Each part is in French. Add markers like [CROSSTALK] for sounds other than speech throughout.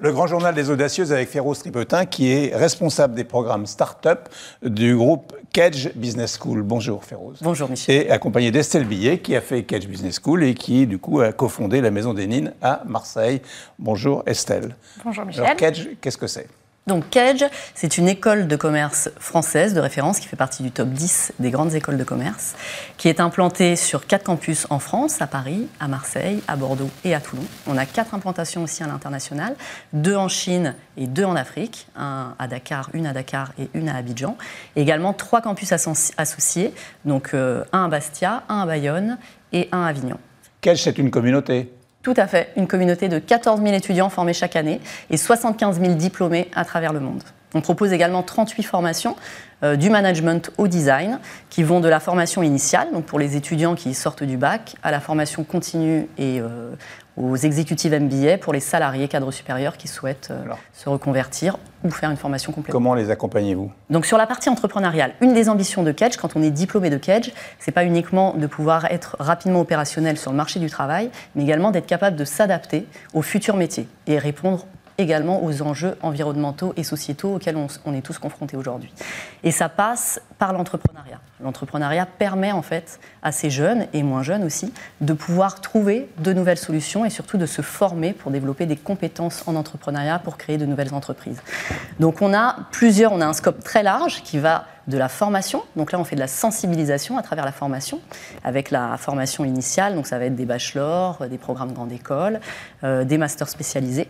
Le grand journal des audacieuses avec Féroce Tripetin, qui est responsable des programmes Start-up du groupe Kedge Business School. Bonjour Féroce. Bonjour Michel. Et accompagné d'Estelle Billet, qui a fait Kedge Business School et qui, du coup, a cofondé la Maison des Nines à Marseille. Bonjour Estelle. Bonjour Michel. Alors Kedge, qu'est-ce que c'est? Donc Kedge, c'est une école de commerce française de référence qui fait partie du top 10 des grandes écoles de commerce, qui est implantée sur quatre campus en France, à Paris, à Marseille, à Bordeaux et à Toulon. On a quatre implantations aussi à l'international, deux en Chine et deux en Afrique, un à Dakar, une à Dakar et une à Abidjan. Et également trois campus associés, donc euh, un à Bastia, un à Bayonne et un à Avignon. Kedge, c'est une communauté tout à fait, une communauté de 14 000 étudiants formés chaque année et 75 000 diplômés à travers le monde. On propose également 38 formations, euh, du management au design, qui vont de la formation initiale, donc pour les étudiants qui sortent du bac, à la formation continue et euh, aux exécutives MBA pour les salariés cadres supérieurs qui souhaitent euh, se reconvertir ou faire une formation complète. Comment les accompagnez-vous? Donc sur la partie entrepreneuriale, une des ambitions de Kedge, quand on est diplômé de Kedge, c'est pas uniquement de pouvoir être rapidement opérationnel sur le marché du travail, mais également d'être capable de s'adapter aux futurs métiers et répondre également aux enjeux environnementaux et sociétaux auxquels on, est tous confrontés aujourd'hui. Et ça passe par l'entrepreneuriat. L'entrepreneuriat permet en fait à ces jeunes et moins jeunes aussi de pouvoir trouver de nouvelles solutions et surtout de se former pour développer des compétences en entrepreneuriat pour créer de nouvelles entreprises. Donc on a plusieurs, on a un scope très large qui va de la formation. Donc là, on fait de la sensibilisation à travers la formation, avec la formation initiale. Donc ça va être des bachelors, des programmes grande école, euh, des masters spécialisés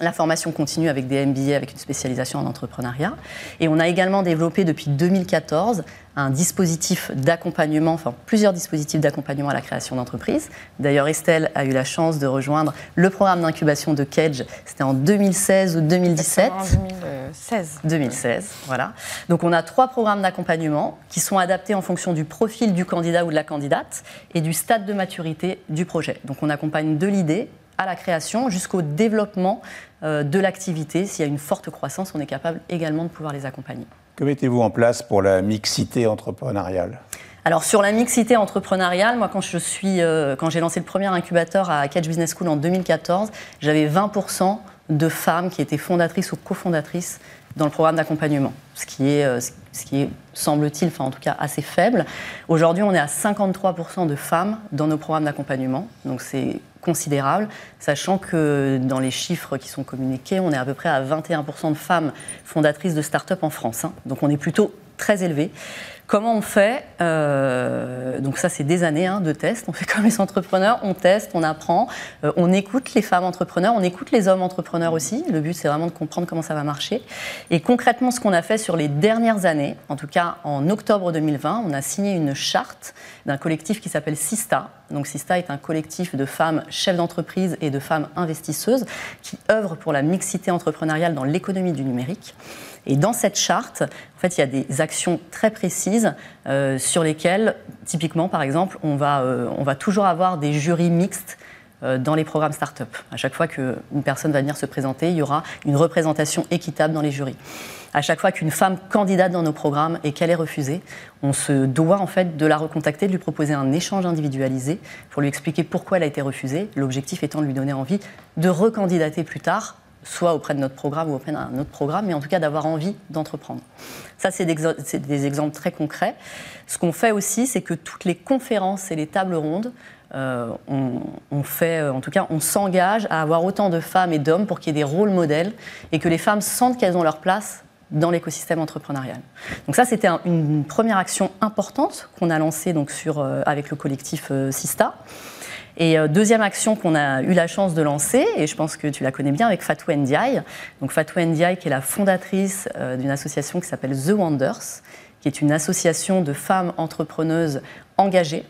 la formation continue avec des MBA avec une spécialisation en entrepreneuriat. Et on a également développé depuis 2014 un dispositif d'accompagnement, enfin plusieurs dispositifs d'accompagnement à la création d'entreprises. D'ailleurs, Estelle a eu la chance de rejoindre le programme d'incubation de Kedge. C'était en 2016 ou 2017 En 2016. 2016, voilà. Donc on a trois programmes d'accompagnement qui sont adaptés en fonction du profil du candidat ou de la candidate et du stade de maturité du projet. Donc on accompagne de l'idée à la création jusqu'au développement de l'activité. S'il y a une forte croissance, on est capable également de pouvoir les accompagner. Que mettez-vous en place pour la mixité entrepreneuriale? Alors sur la mixité entrepreneuriale, moi quand je suis, euh, quand j'ai lancé le premier incubateur à Catch Business School en 2014, j'avais 20% de femmes qui étaient fondatrices ou cofondatrices dans le programme d'accompagnement, ce qui est, euh, ce qui est semble-t-il, enfin en tout cas assez faible. Aujourd'hui, on est à 53% de femmes dans nos programmes d'accompagnement, donc c'est considérable, sachant que dans les chiffres qui sont communiqués, on est à peu près à 21% de femmes fondatrices de start-up en France. Hein. Donc on est plutôt très élevé. Comment on fait euh, Donc ça, c'est des années hein, de tests. On fait comme les entrepreneurs, on teste, on apprend, euh, on écoute les femmes entrepreneurs, on écoute les hommes entrepreneurs aussi. Le but, c'est vraiment de comprendre comment ça va marcher. Et concrètement, ce qu'on a fait sur les dernières années, en tout cas en octobre 2020, on a signé une charte d'un collectif qui s'appelle Sista. Donc Sista est un collectif de femmes chefs d'entreprise et de femmes investisseuses qui œuvrent pour la mixité entrepreneuriale dans l'économie du numérique. Et dans cette charte, en fait, il y a des actions très précises euh, sur lesquelles, typiquement, par exemple, on va, euh, on va toujours avoir des jurys mixtes euh, dans les programmes start-up. À chaque fois qu'une personne va venir se présenter, il y aura une représentation équitable dans les jurys. À chaque fois qu'une femme candidate dans nos programmes et qu'elle est refusée, on se doit en fait de la recontacter, de lui proposer un échange individualisé pour lui expliquer pourquoi elle a été refusée. L'objectif étant de lui donner envie de recandidater plus tard soit auprès de notre programme ou auprès d'un autre programme, mais en tout cas d'avoir envie d'entreprendre. Ça, c'est des, exemples très concrets. Ce qu'on fait aussi, c'est que toutes les conférences et les tables rondes, euh, on, fait, euh, en tout cas, on s'engage à avoir autant de femmes et d'hommes pour qu'il y ait des rôles modèles et que les femmes sentent qu'elles ont leur place dans l'écosystème entrepreneurial. Donc ça, c'était une première action importante qu'on a lancée donc sur, euh, avec le collectif Sista. Et euh, deuxième action qu'on a eu la chance de lancer, et je pense que tu la connais bien avec Fatou Ndiaye. Donc Fatou Ndiaye, qui est la fondatrice euh, d'une association qui s'appelle The Wonders, qui est une association de femmes entrepreneuses engagées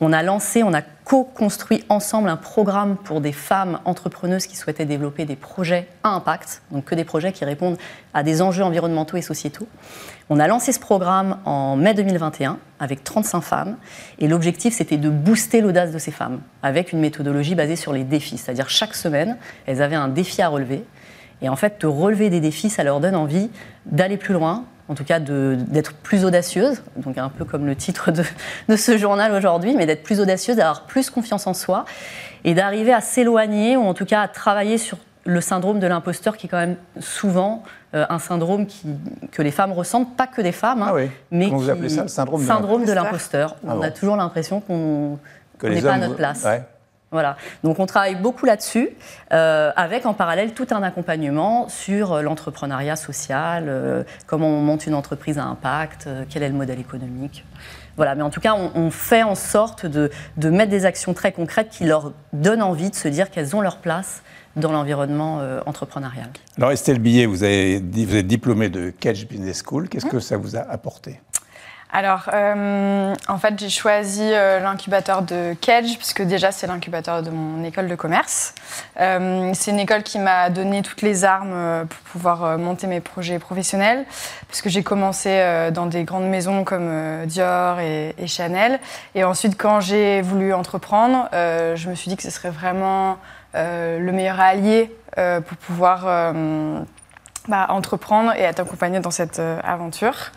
on a lancé, on a co-construit ensemble un programme pour des femmes entrepreneuses qui souhaitaient développer des projets à impact, donc que des projets qui répondent à des enjeux environnementaux et sociétaux. On a lancé ce programme en mai 2021 avec 35 femmes et l'objectif c'était de booster l'audace de ces femmes avec une méthodologie basée sur les défis, c'est-à-dire chaque semaine elles avaient un défi à relever et en fait, de relever des défis, ça leur donne envie d'aller plus loin, en tout cas d'être plus audacieuse, donc un peu comme le titre de, de ce journal aujourd'hui, mais d'être plus audacieuse, d'avoir plus confiance en soi et d'arriver à s'éloigner ou en tout cas à travailler sur le syndrome de l'imposteur qui est quand même souvent euh, un syndrome qui, que les femmes ressentent, pas que des femmes, hein, Ah oui. mais Comment qui, vous appelez ça, le syndrome de syndrome de l'imposteur. Ah on bon. a toujours l'impression qu'on n'est pas à notre place. Ouais. Voilà. Donc on travaille beaucoup là-dessus, euh, avec en parallèle tout un accompagnement sur euh, l'entrepreneuriat social, euh, comment on monte une entreprise à impact, euh, quel est le modèle économique. Voilà, mais en tout cas, on, on fait en sorte de, de mettre des actions très concrètes qui leur donnent envie de se dire qu'elles ont leur place dans l'environnement entrepreneurial. Alors Estelle Billet, vous, avez, dit- vous êtes diplômée de Kedge Business School. Mmh. Qu'est-ce que ça vous a apporté? Alors, euh, en fait, j'ai choisi euh, l'incubateur de Kedge, puisque déjà, c'est l'incubateur de mon école de commerce. Euh, c'est une école qui m'a donné toutes les armes pour pouvoir monter mes projets professionnels, puisque j'ai commencé dans des grandes maisons comme Dior et, Chanel. Et ensuite, quand j'ai voulu entreprendre, je me suis dit que ce serait vraiment le meilleur allié pour pouvoir bah, entreprendre et être accompagné dans cette aventure.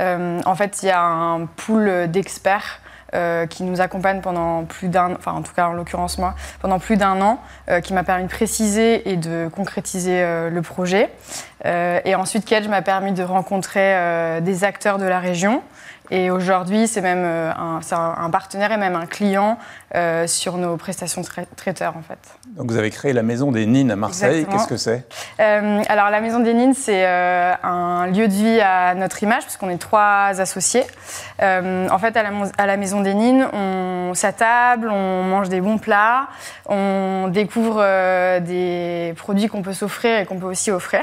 Euh, en fait, il y a un pool d'experts euh, qui nous accompagnent pendant plus d'un, enfin en tout cas en l'occurrence moi, pendant plus d'un an, euh, qui m'a permis de préciser et de concrétiser le projet. Et ensuite, Kedge m'a permis de rencontrer des acteurs de la région. Et aujourd'hui, c'est même un partenaire et même un client euh, sur nos prestations trai- traiteurs en fait. Donc vous avez créé la Maison des Nines à Marseille. Qu'est-ce que c'est? Euh, alors la Maison des Nines, c'est euh, un lieu de vie à notre image, puisqu'on est trois associés. En fait, à la, à la Maison des Nines, on s'attable, on mange des bons plats, on découvre des produits qu'on peut s'offrir et qu'on peut aussi offrir.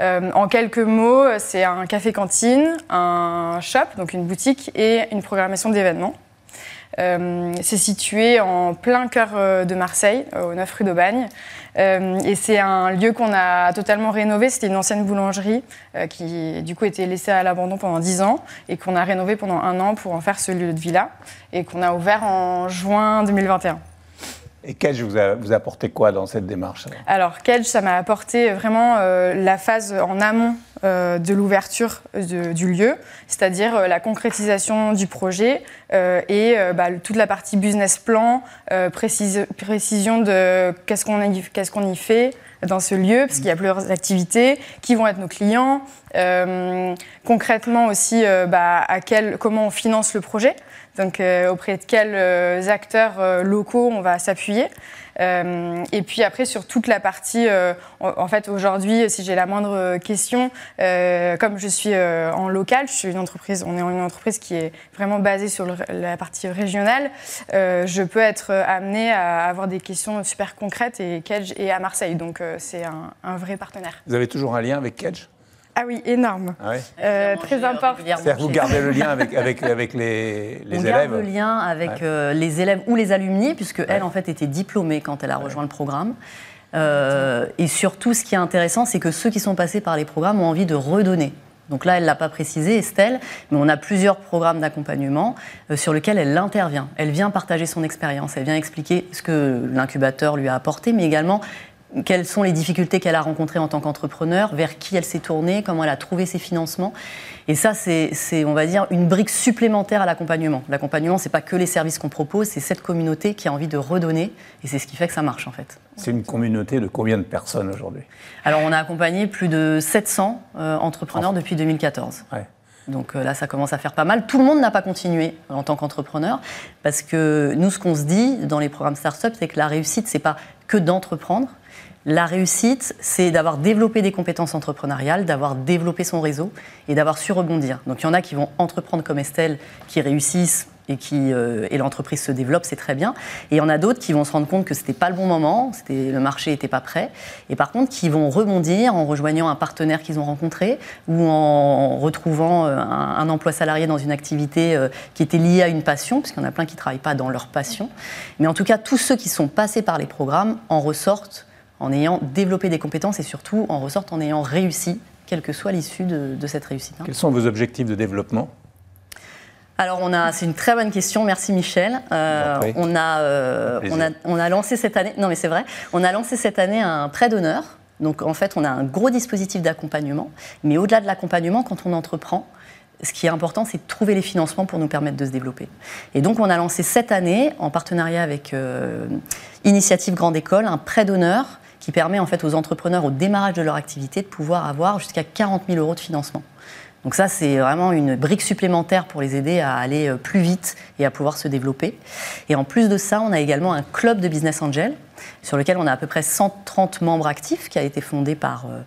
En quelques mots, c'est un café-cantine, un shop, donc une boutique, et une programmation d'événements. Euh, c'est situé en plein cœur euh, de Marseille, euh, au 9 rue d'Aubagne. Euh, et c'est un lieu qu'on a totalement rénové. C'était une ancienne boulangerie euh, qui, du coup, était laissée à l'abandon pendant 10 ans et qu'on a rénové pendant un an pour en faire ce lieu de vie-là et qu'on a ouvert en juin 2021. Et Kedge vous a, vous a apporté quoi dans cette démarche alors Kedge, ça m'a apporté vraiment euh, la phase en amont de l'ouverture du lieu, c'est-à-dire euh, la concrétisation du projet euh, et euh, bah, toute la partie business plan, euh, précision de qu'est-ce qu'on y, fait dans ce lieu, parce qu'il y a plusieurs activités, qui vont être nos clients, euh, concrètement aussi euh, bah, comment on finance le projet, donc euh, auprès de quels euh, acteurs euh, locaux on va s'appuyer. Euh, et puis après sur toute la partie, euh, en, fait aujourd'hui, si j'ai la moindre question, euh, comme je suis en local, je suis une entreprise, on est une entreprise qui est vraiment basée sur la partie régionale, je peux être amenée à avoir des questions super concrètes et Kedge est à Marseille, donc c'est un, un vrai partenaire. Vous avez toujours un lien avec Kedge? Ah oui, énorme. ah Euh, très important. C'est-à-dire vous gardez le lien avec, avec, avec les, [LAUGHS] les on élèves garde le lien avec Ouais. euh, les élèves ou les alumni, puisque elle, en fait, était diplômée quand elle a rejoint le programme. Euh, et surtout, ce qui est intéressant, c'est que ceux qui sont passés par les programmes ont envie de redonner. Donc là, elle ne l'a pas précisé, Estelle, mais on a plusieurs programmes d'accompagnement sur lesquels elle intervient. Elle vient partager son expérience, elle vient expliquer ce que l'incubateur lui a apporté, mais également quelles sont les difficultés qu'elle a rencontrées en tant qu'entrepreneur, vers qui elle s'est tournée, comment elle a trouvé ses financements. Et ça, c'est, on va dire, une brique supplémentaire à l'accompagnement. L'accompagnement, c'est pas que les services qu'on propose, c'est cette communauté qui a envie de redonner, et c'est ce qui fait que ça marche en fait. C'est une communauté de combien de personnes aujourd'hui? Alors, on a accompagné plus de 700 euh, entrepreneurs depuis 2014. Ouais. Donc euh, là, ça commence à faire pas mal. Tout le monde n'a pas continué en tant qu'entrepreneur, parce que nous, ce qu'on se dit dans les programmes start-up, c'est que la réussite, c'est pas que d'entreprendre. La réussite, c'est d'avoir développé des compétences entrepreneuriales, d'avoir développé son réseau et d'avoir su rebondir. Donc il y en a qui vont entreprendre comme Estelle, qui réussissent et, euh, et l'entreprise se développe, c'est très bien. Et il y en a d'autres qui vont se rendre compte que c'était pas le bon moment, le marché n'était pas prêt. Et par contre, qui vont rebondir en rejoignant un partenaire qu'ils ont rencontré ou en retrouvant euh, un, un emploi salarié dans une activité euh, qui était liée à une passion, parce qu'il y en a plein qui ne travaillent pas dans leur passion. Mais en tout cas, tous ceux qui sont passés par les programmes en ressortent en ayant développé des compétences et surtout en ressortent en ayant réussi, quelle que soit l'issue de, de cette réussite. hein. Quels sont vos objectifs de développement? Alors, on a, c'est une très bonne question. Merci Michel. Euh, on a, euh, on a, on a lancé cette année. Non, mais c'est vrai. On a lancé cette année un prêt d'honneur. Donc, en fait, on a un gros dispositif d'accompagnement. Mais au-delà de l'accompagnement, quand on entreprend, ce qui est important, c'est de trouver les financements pour nous permettre de se développer. Et donc, on a lancé cette année, en partenariat avec euh, Initiative Grande École, un prêt d'honneur qui permet en fait aux entrepreneurs au démarrage de leur activité de pouvoir avoir jusqu'à 40 000 euros de financement. Donc ça, c'est vraiment une brique supplémentaire pour les aider à aller euh, plus vite et à pouvoir se développer. Et en plus de ça, on a également un club de business angel sur lequel on a à peu près 130 membres actifs qui a été fondé par euh,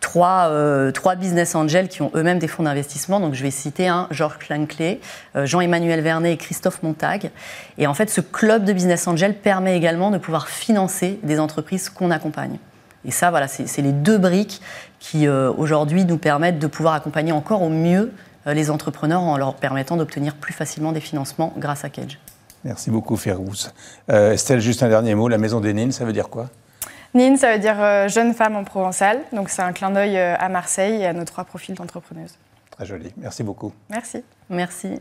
trois, euh, trois, business angels qui ont eux-mêmes des fonds d'investissement. Donc je vais citer un, Georges Clanclay, Jean-Emmanuel Vernet et Christophe Montag. Et en fait, ce club de business angels permet également de pouvoir financer des entreprises qu'on accompagne. Et ça, voilà, c'est les deux briques qui euh, aujourd'hui nous permettent de pouvoir accompagner encore au mieux euh, les entrepreneurs en leur permettant d'obtenir plus facilement des financements grâce à Cage. Merci beaucoup, Férouz. Euh, Estelle, juste un dernier mot. La maison des Nines, ça veut dire quoi? Nines, ça veut dire jeune femme en provençal. Donc c'est un clin d'œil à Marseille et à nos trois profils d'entrepreneuses. Très joli. Merci beaucoup. Merci. Merci.